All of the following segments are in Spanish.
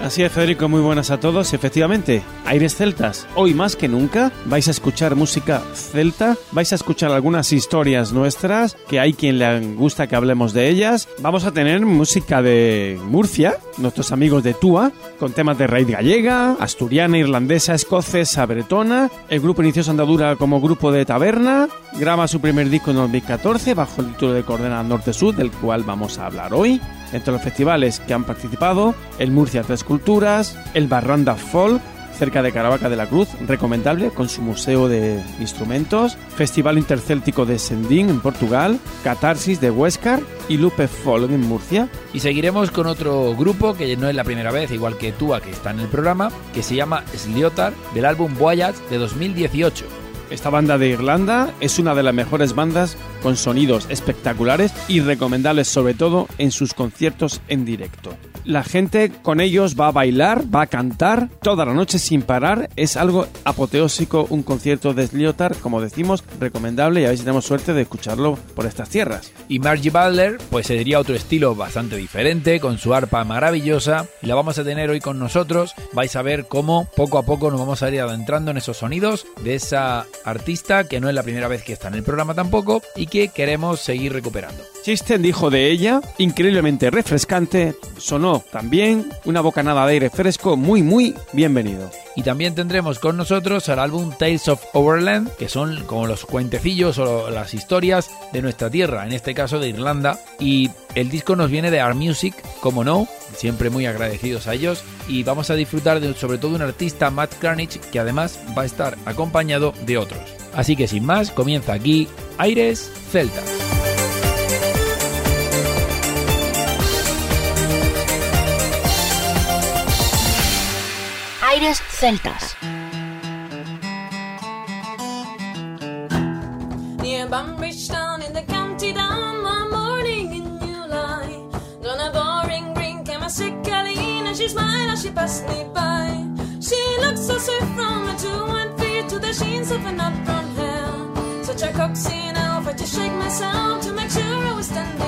Así es, Federico, muy buenas a todos. Efectivamente, Aires Celtas. Hoy más que nunca vais a escuchar música celta, vais a escuchar algunas historias nuestras, que hay quien le gusta que hablemos de ellas. Vamos a tener música de Murcia, nuestros amigos de Tua, con temas de raíz gallega, asturiana, irlandesa, escocesa, bretona. El grupo inició su andadura como grupo de taberna, graba su primer disco en 2014 bajo el título de Coordenada Norte-Sur, del cual vamos a hablar hoy. Entre los festivales que han participado, el Murcia Tres Culturas, el Barranda Folk, cerca de Caravaca de la Cruz, recomendable con su museo de instrumentos, Festival Intercéltico de Sendín en Portugal, Catarsis de Huescar y Lupe Folk en Murcia. Y seguiremos con otro grupo que no es la primera vez, igual que Tua, que está en el programa, que se llama Sliotar, del álbum Voyage de 2018. Esta banda de Irlanda es una de las mejores bandas con sonidos espectaculares y recomendables sobre todo en sus conciertos en directo. La gente con ellos va a bailar, va a cantar toda la noche sin parar. Es algo apoteósico un concierto de Sliotar, como decimos, recomendable y a ver si tenemos suerte de escucharlo por estas tierras. Y Margie Butler, pues se diría otro estilo bastante diferente, con su arpa maravillosa, la vamos a tener hoy con nosotros. Vais a ver cómo poco a poco nos vamos a ir adentrando en esos sonidos de esa artista que no es la primera vez que está en el programa tampoco y que queremos seguir recuperando. Chisten dijo de ella, increíblemente refrescante, sonó también una bocanada de aire fresco muy muy bienvenido. Y también tendremos con nosotros el álbum Tales of Overland, que son como los cuentecillos o las historias de nuestra tierra, en este caso de Irlanda. Y el disco nos viene de Art Music, como no, siempre muy agradecidos a ellos. Y vamos a disfrutar de sobre todo un artista, Matt Carnage, que además va a estar acompañado de otros. Así que sin más, comienza aquí Aires Celtas. Aires Celtas. Near Bunbridge Town in the county down one morning in July. Done a boring green came a sick Colleen and she smiled as she passed me by. She looked so sweet from feet to the sheens of nut brown hair. Such a coxy now for to shake myself to make sure I was standing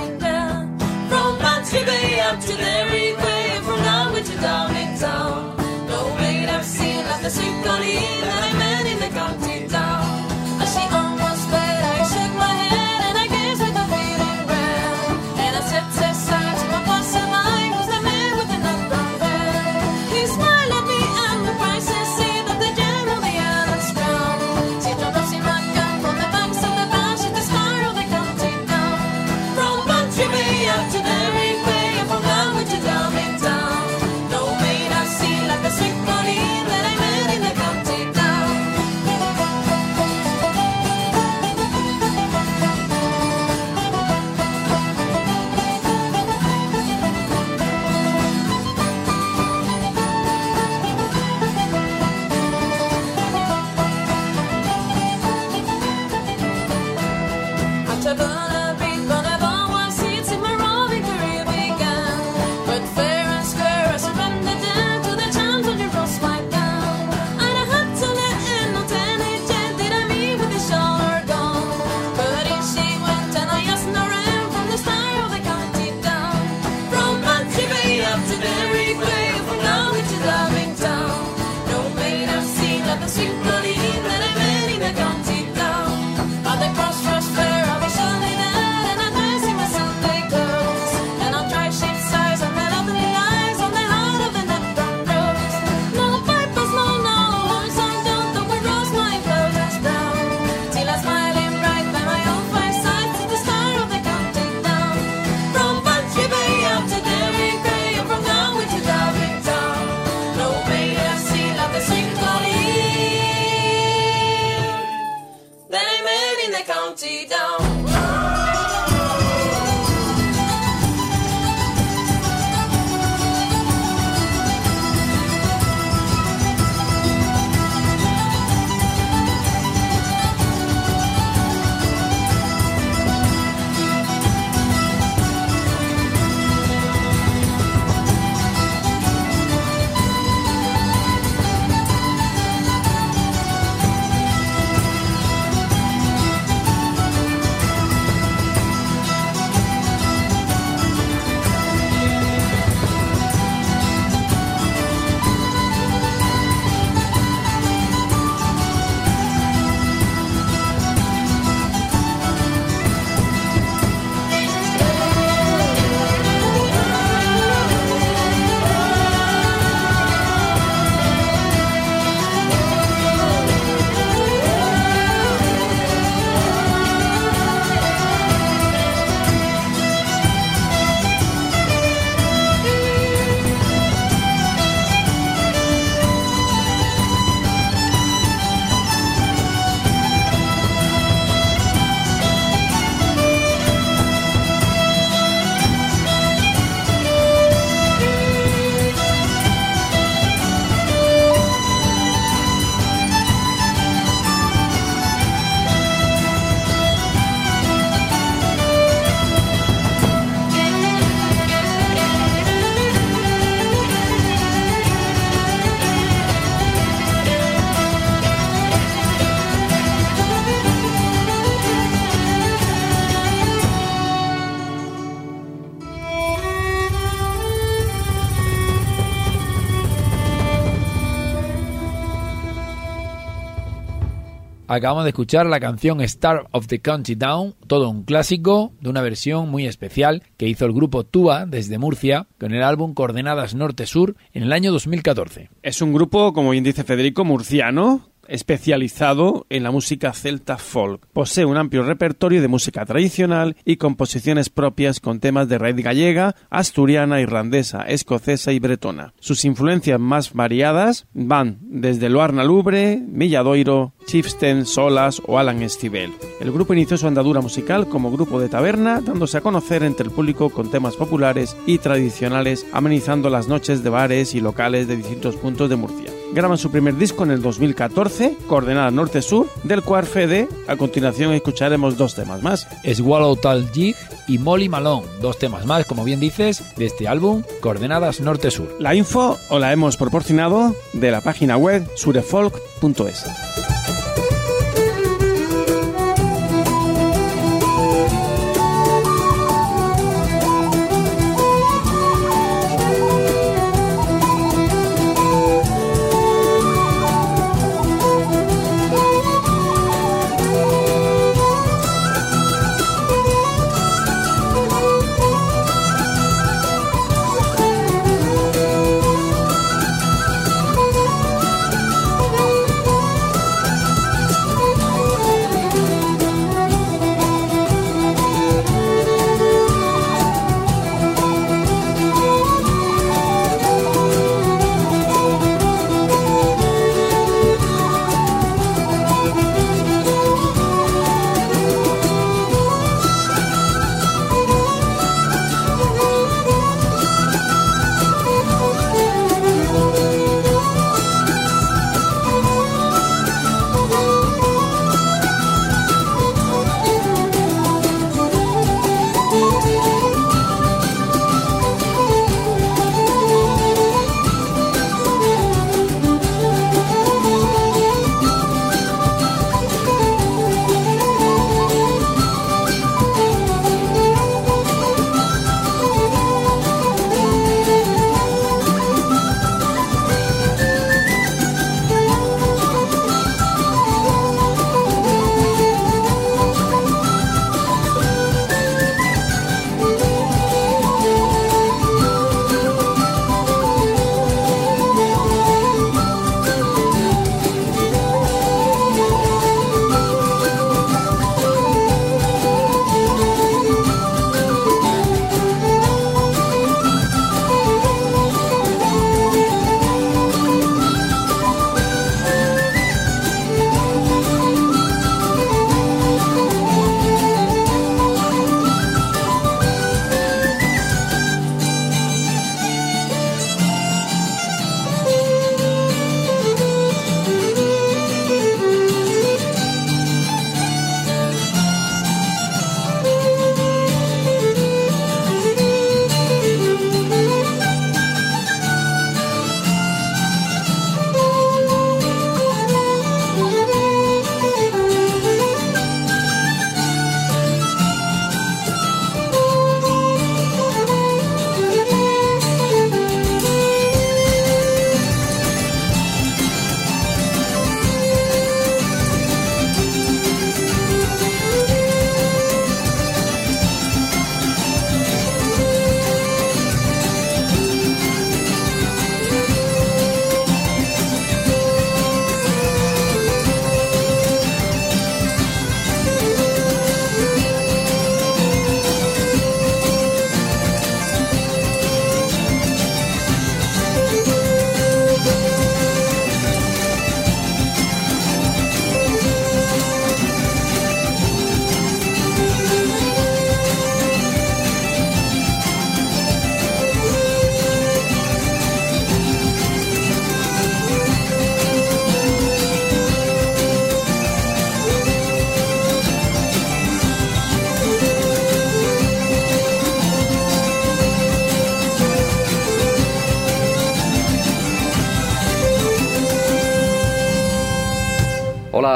Acabamos de escuchar la canción Star of the Country Down, todo un clásico de una versión muy especial que hizo el grupo Tua desde Murcia con el álbum Coordenadas Norte-Sur en el año 2014. Es un grupo, como bien dice Federico, murciano, especializado en la música celta folk. Posee un amplio repertorio de música tradicional y composiciones propias con temas de raíz gallega, asturiana, irlandesa, escocesa y bretona. Sus influencias más variadas van desde Loarna Lubre, Milladoiro, Chieftain, Solas o Alan Estivell. El grupo inició su andadura musical como grupo de taberna, dándose a conocer entre el público con temas populares y tradicionales, amenizando las noches de bares y locales de distintos puntos de Murcia. Graban su primer disco en el 2014, Coordenada Norte-Sur, del cual Fede, a continuación escucharemos dos temas más. Swallow Tal Jig y Molly Malone, dos temas más, como bien dices, de este álbum, Coordenadas Norte-Sur. La info os la hemos proporcionado de la página web surefolk.es.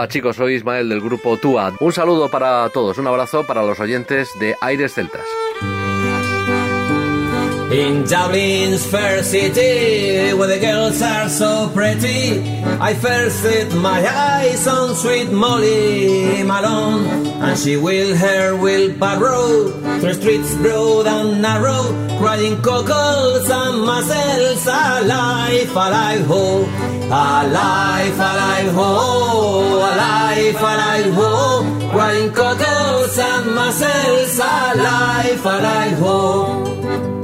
Chicos, soy Ismael del grupo TUAD. Un saludo para todos, un abrazo para los oyentes de Aires Celtas. Crying cockles and mussels, alive, alive, ho, alive, alive, ho, alive, alive, ho, crying cockles and mussels, alive, alive, ho.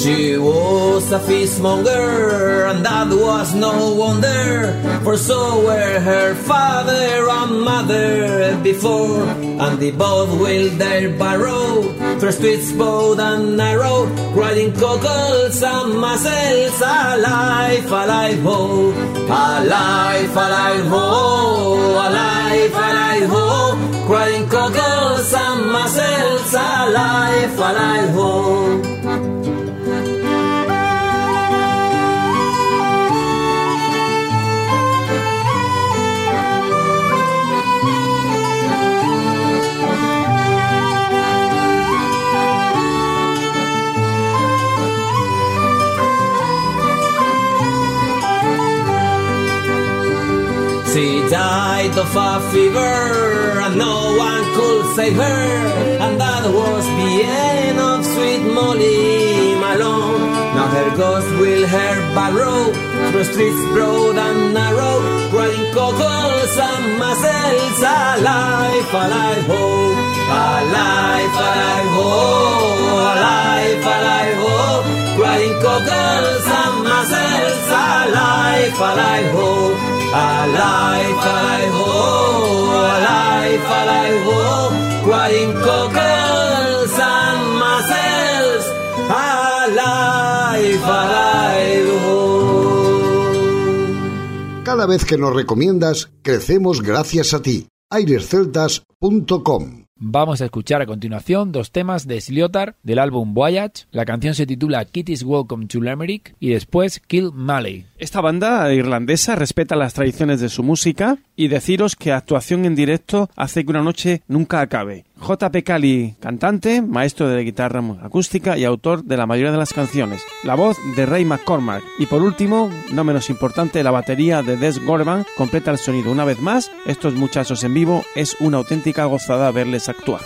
She was a fishmonger, and that was no wonder, for so were her father and mother before, and they both will their barrow through streets bold and narrow, riding cockles and mussels, alive, alive, ho, alive, alive, ho, alive, alive, ho, crying cockles and mussels, alive, alive, ho. Died of a fever and no one could save her And that was the end of sweet Molly Malone Now her ghost will her barrow Through streets broad and narrow crying cockles and mussels Alive, alive, ho Alive, alive, ho Alive, alive, ho Riding cockles and mussels Alive, alive, ho Alive, alive, oh, alive, alive, oh, crying cockles and mussels, alive, alive, oh. Cada vez que nos recomiendas, crecemos gracias a ti. airesceltas.com Vamos a escuchar a continuación dos temas de Sliotar del álbum Voyage. La canción se titula Kitty's Welcome to Limerick y después Kill Malley. Esta banda irlandesa respeta las tradiciones de su música y deciros que actuación en directo hace que una noche nunca acabe. J.P. Cali, cantante, maestro de guitarra acústica y autor de la mayoría de las canciones. La voz de Ray McCormack. Y por último, no menos importante, la batería de Des Gorman completa el sonido. Una vez más, estos muchachos en vivo es una auténtica gozada verles actuar.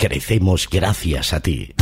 Crecemos gracias a ti.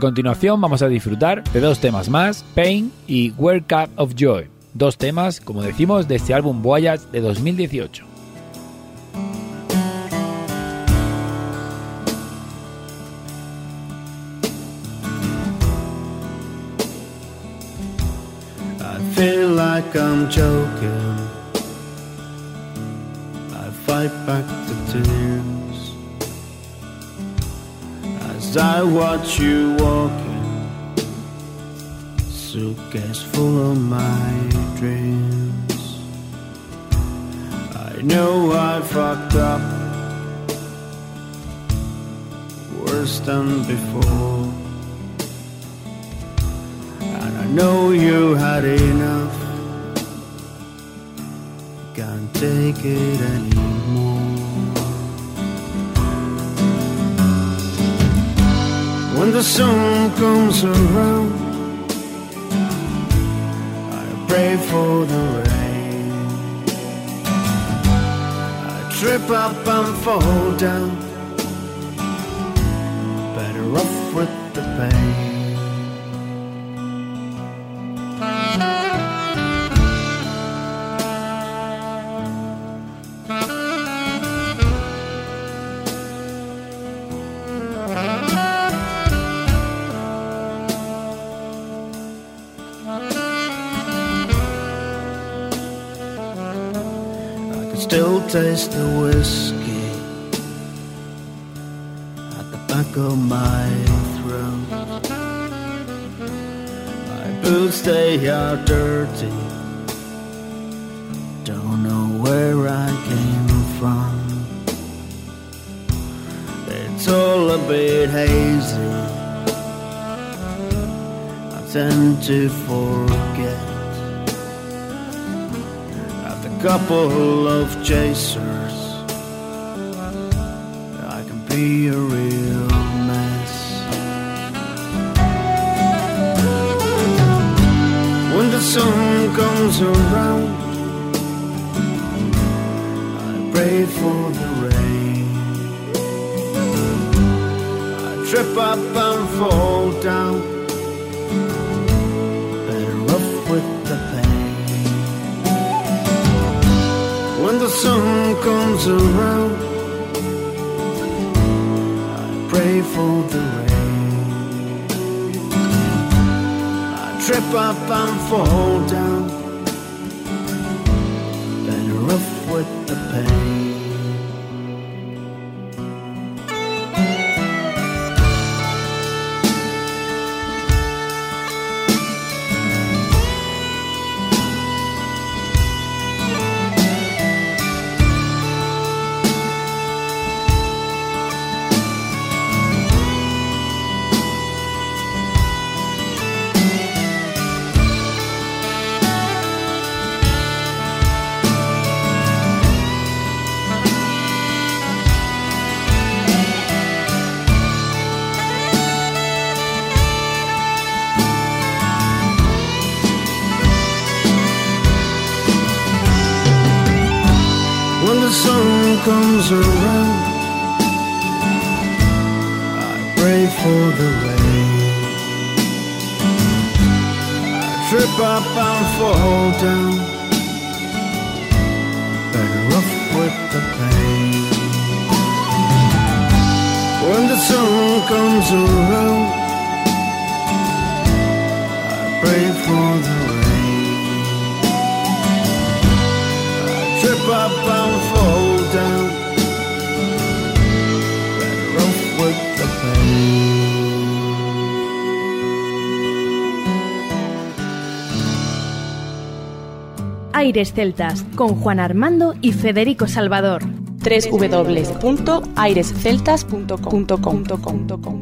A continuación vamos a disfrutar de dos temas más, Pain y World Cup of Joy. Dos temas, como decimos, de este álbum Voyage de 2018. I feel like I'm joking. I fight back tears as I watch you walking, suitcase full of my dreams. I know I fucked up worse than before. And I know you had enough. Can't take it anymore. When the sun comes around, I pray for the rain. I trip up and fall down. Better off with the pain. Taste the whiskey at the back of my throat. My boots they are dirty. Don't know where I came from. it's all a bit hazy. I tend to forget couple of chasers. I can be a real mess. When the sun comes around, I pray for the rain. I trip up and fall down, sun comes around, I pray for the rain. I trip up and fall down, Aires Celtas con Juan Armando y Federico Salvador. www.airesceltas.com.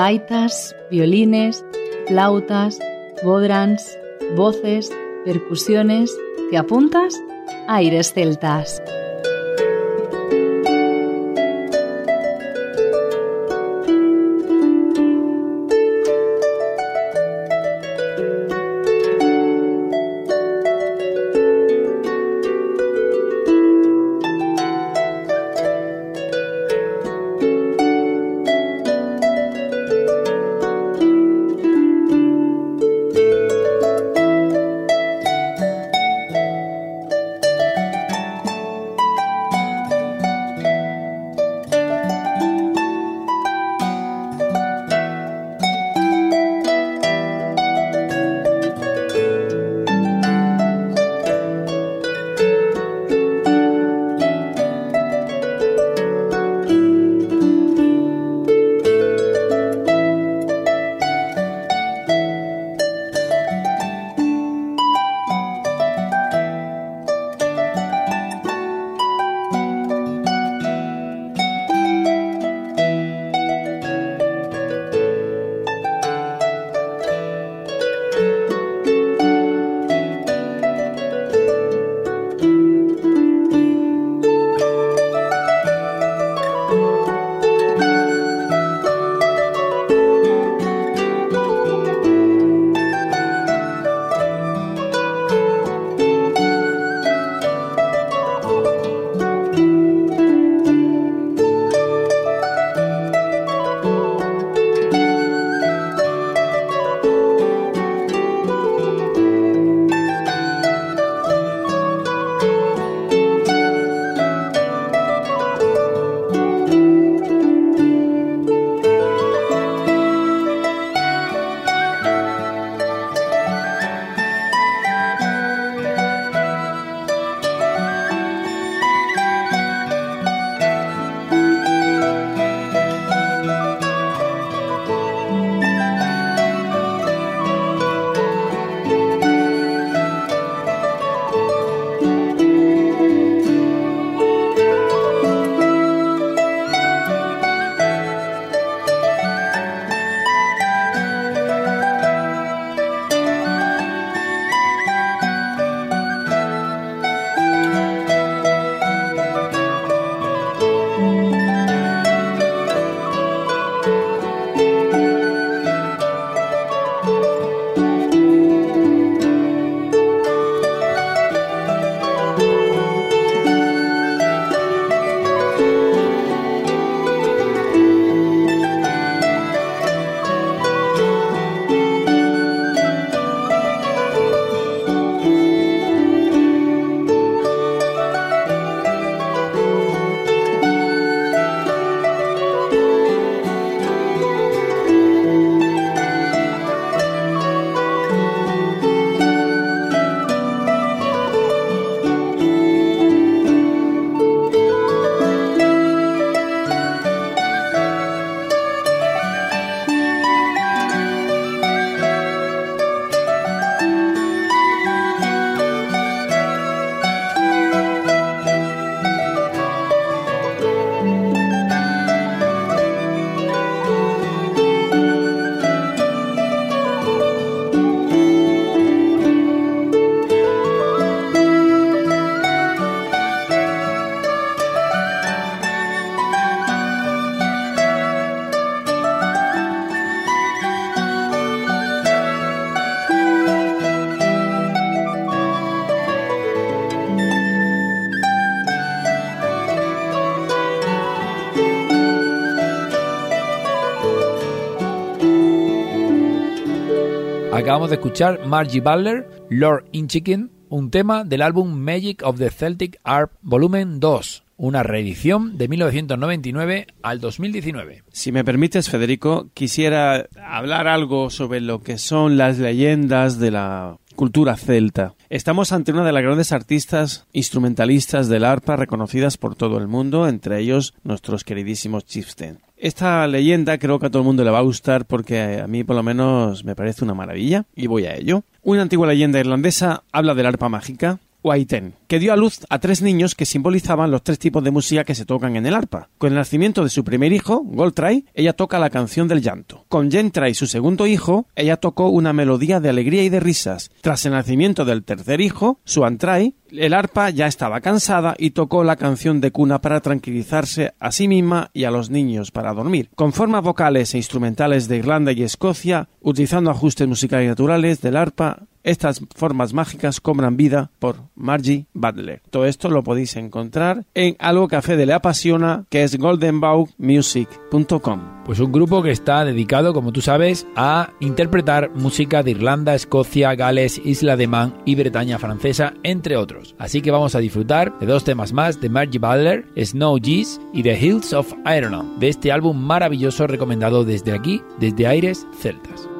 gaitas, violines, flautas, bodrans, voces, percusiones. ¿Te apuntas? Aires celtas. De escuchar Margie Butler, Lord Inchikin, un tema del álbum Magic of the Celtic Harp Volumen 2, una reedición de 1999 al 2019. Si me permites, Federico, quisiera hablar algo sobre lo que son las leyendas de la cultura celta. Estamos ante una de las grandes artistas instrumentalistas del arpa reconocidas por todo el mundo, entre ellos nuestros queridísimos Chieftain. Esta leyenda creo que a todo el mundo le va a gustar porque a mí por lo menos me parece una maravilla y voy a ello. Una antigua leyenda irlandesa habla del arpa mágica Waiten, que dio a luz a tres niños que simbolizaban los tres tipos de música que se tocan en el arpa. Con el nacimiento de su primer hijo, Goldtry, ella toca la canción del llanto. Con Gentry, su segundo hijo, ella tocó una melodía de alegría y de risas. Tras el nacimiento del tercer hijo, Suantray, el arpa ya estaba cansada y tocó la canción de cuna para tranquilizarse a sí misma y a los niños para dormir. Con formas vocales e instrumentales de Irlanda y Escocia, utilizando ajustes musicales naturales del arpa, estas formas mágicas cobran vida por Margie Butler. Todo esto lo podéis encontrar en algo que a Fede le apasiona, que es goldenbowmusic.com. Pues un grupo que está dedicado, como tú sabes, a interpretar música de Irlanda, Escocia, Gales, Isla de Man y Bretaña francesa, entre otros. Así que vamos a disfrutar de dos temas más de Margie Butler, Snow Geese y The Hills of Ireland, de este álbum maravilloso recomendado desde aquí, desde Aires Celtas.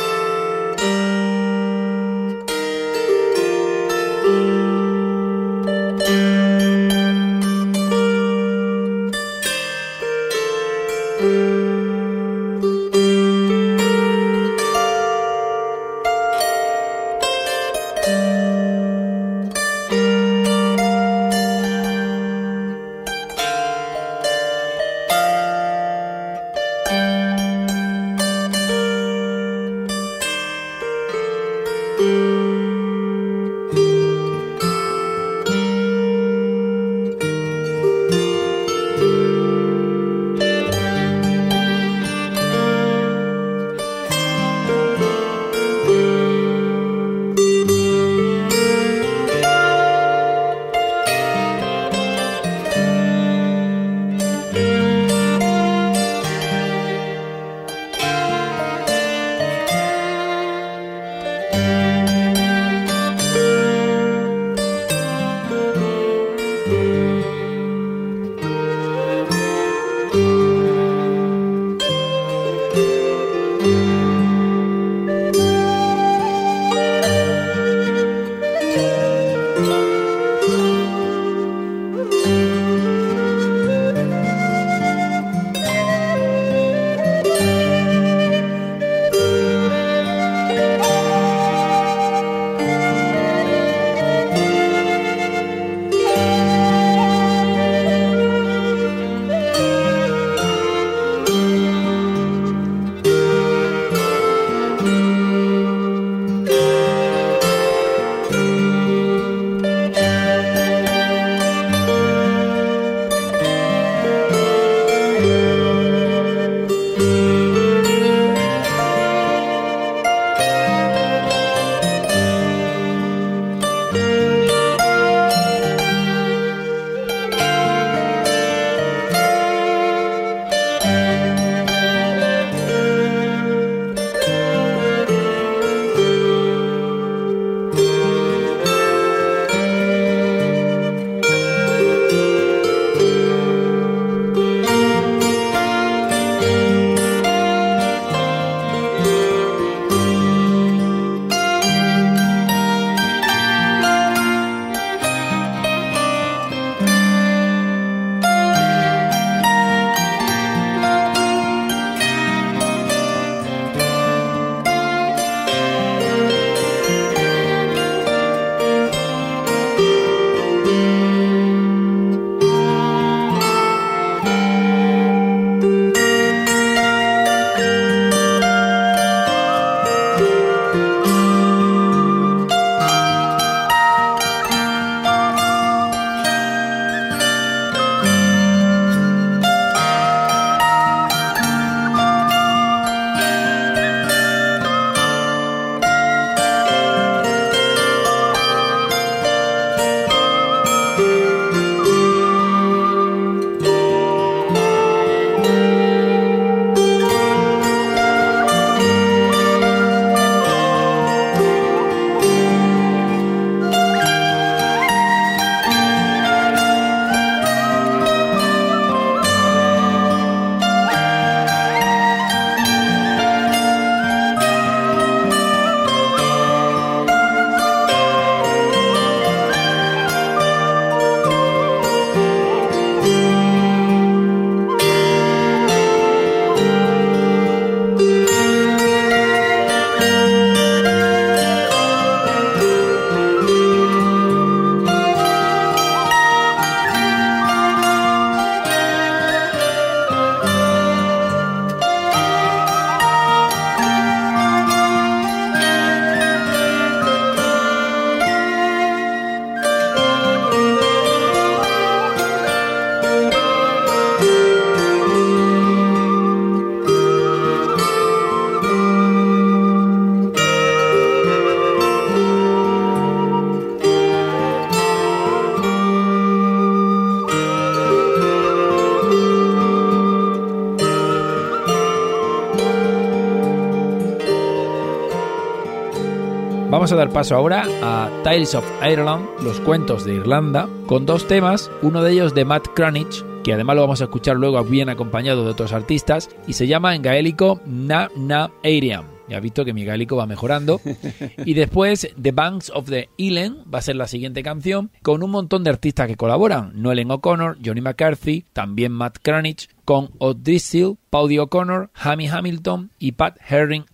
Paso ahora a Tales of Ireland, los cuentos de Irlanda, con dos temas, uno de ellos de Matt Cranich, que además lo vamos a escuchar luego bien acompañado de otros artistas, y se llama en gaélico Na Na Ariam. Ya has visto que mi gaélico va mejorando. Y después The Banks of the Elan va a ser la siguiente canción, con un montón de artistas que colaboran. Noelen O'Connor, Johnny McCarthy, también Matt Cranich, con O'Driscoll, Paudie O'Connor, Hammy Hamilton y Pat Herring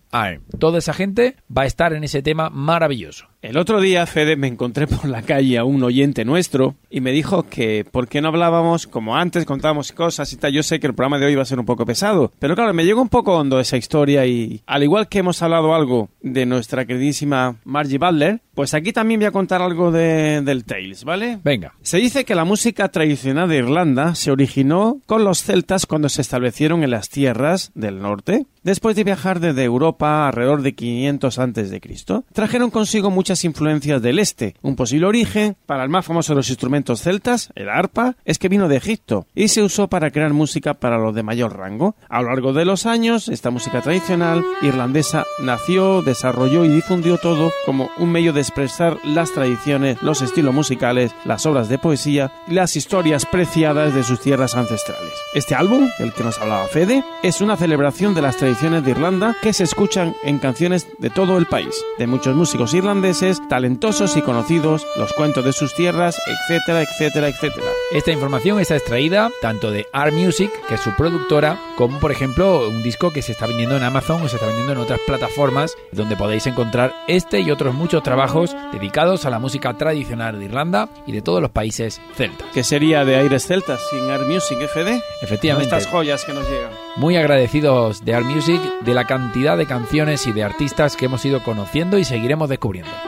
Toda esa gente va a estar en ese tema maravilloso. El otro día, Fede, me encontré por la calle a un oyente nuestro y me dijo que por qué no hablábamos como antes, contábamos cosas y tal. Yo sé que el programa de hoy va a ser un poco pesado, pero claro, me llegó un poco hondo esa historia y al igual que hemos hablado algo de nuestra queridísima Margie Butler, pues aquí también voy a contar algo de, del Tales, ¿vale? Venga. Se dice que la música tradicional de Irlanda se originó con los celtas cuando se establecieron en las tierras del norte, después de viajar desde Europa alrededor de 500 antes de Cristo. Trajeron consigo muchas influencias del este. Un posible origen para el más famoso de los instrumentos celtas, el arpa, es que vino de Egipto y se usó para crear música para los de mayor rango. A lo largo de los años, esta música tradicional irlandesa nació, desarrolló y difundió todo como un medio de expresar las tradiciones, los estilos musicales, las obras de poesía y las historias preciadas de sus tierras ancestrales. Este álbum, del que nos hablaba Fede, es una celebración de las tradiciones de Irlanda que se escuchan en canciones de todo el país, de muchos músicos irlandeses, talentosos y conocidos, los cuentos de sus tierras, etcétera, etcétera, etcétera. Esta información está extraída tanto de Art Music, que es su productora, como por ejemplo un disco que se está vendiendo en Amazon o se está vendiendo en otras plataformas donde podéis encontrar este y otros muchos trabajos dedicados a la música tradicional de Irlanda y de todos los países celtas. ¿Qué sería de Aires Celtas sin Art Music, FD? Efectivamente. Estas joyas que nos llegan. Muy agradecidos de Art Music, de la cantidad de canciones y de artistas que hemos ido conociendo y seguiremos descubriendo.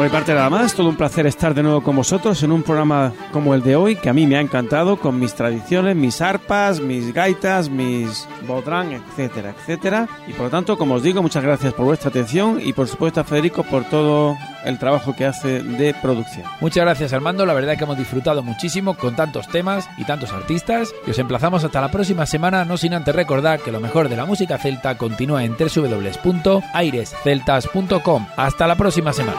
Por mi parte nada más, todo un placer estar de nuevo con vosotros en un programa como el de hoy, que a mí me ha encantado, con mis tradiciones, mis arpas, mis gaitas, mis bodrán, etcétera, etcétera. Y por lo tanto, como os digo, muchas gracias por vuestra atención y por supuesto a Federico por todo el trabajo que hace de producción. Muchas gracias Armando, la verdad que hemos disfrutado muchísimo con tantos temas y tantos artistas y os emplazamos hasta la próxima semana, no sin antes recordar que lo mejor de la música celta continúa en www.airesceltas.com. Hasta la próxima semana.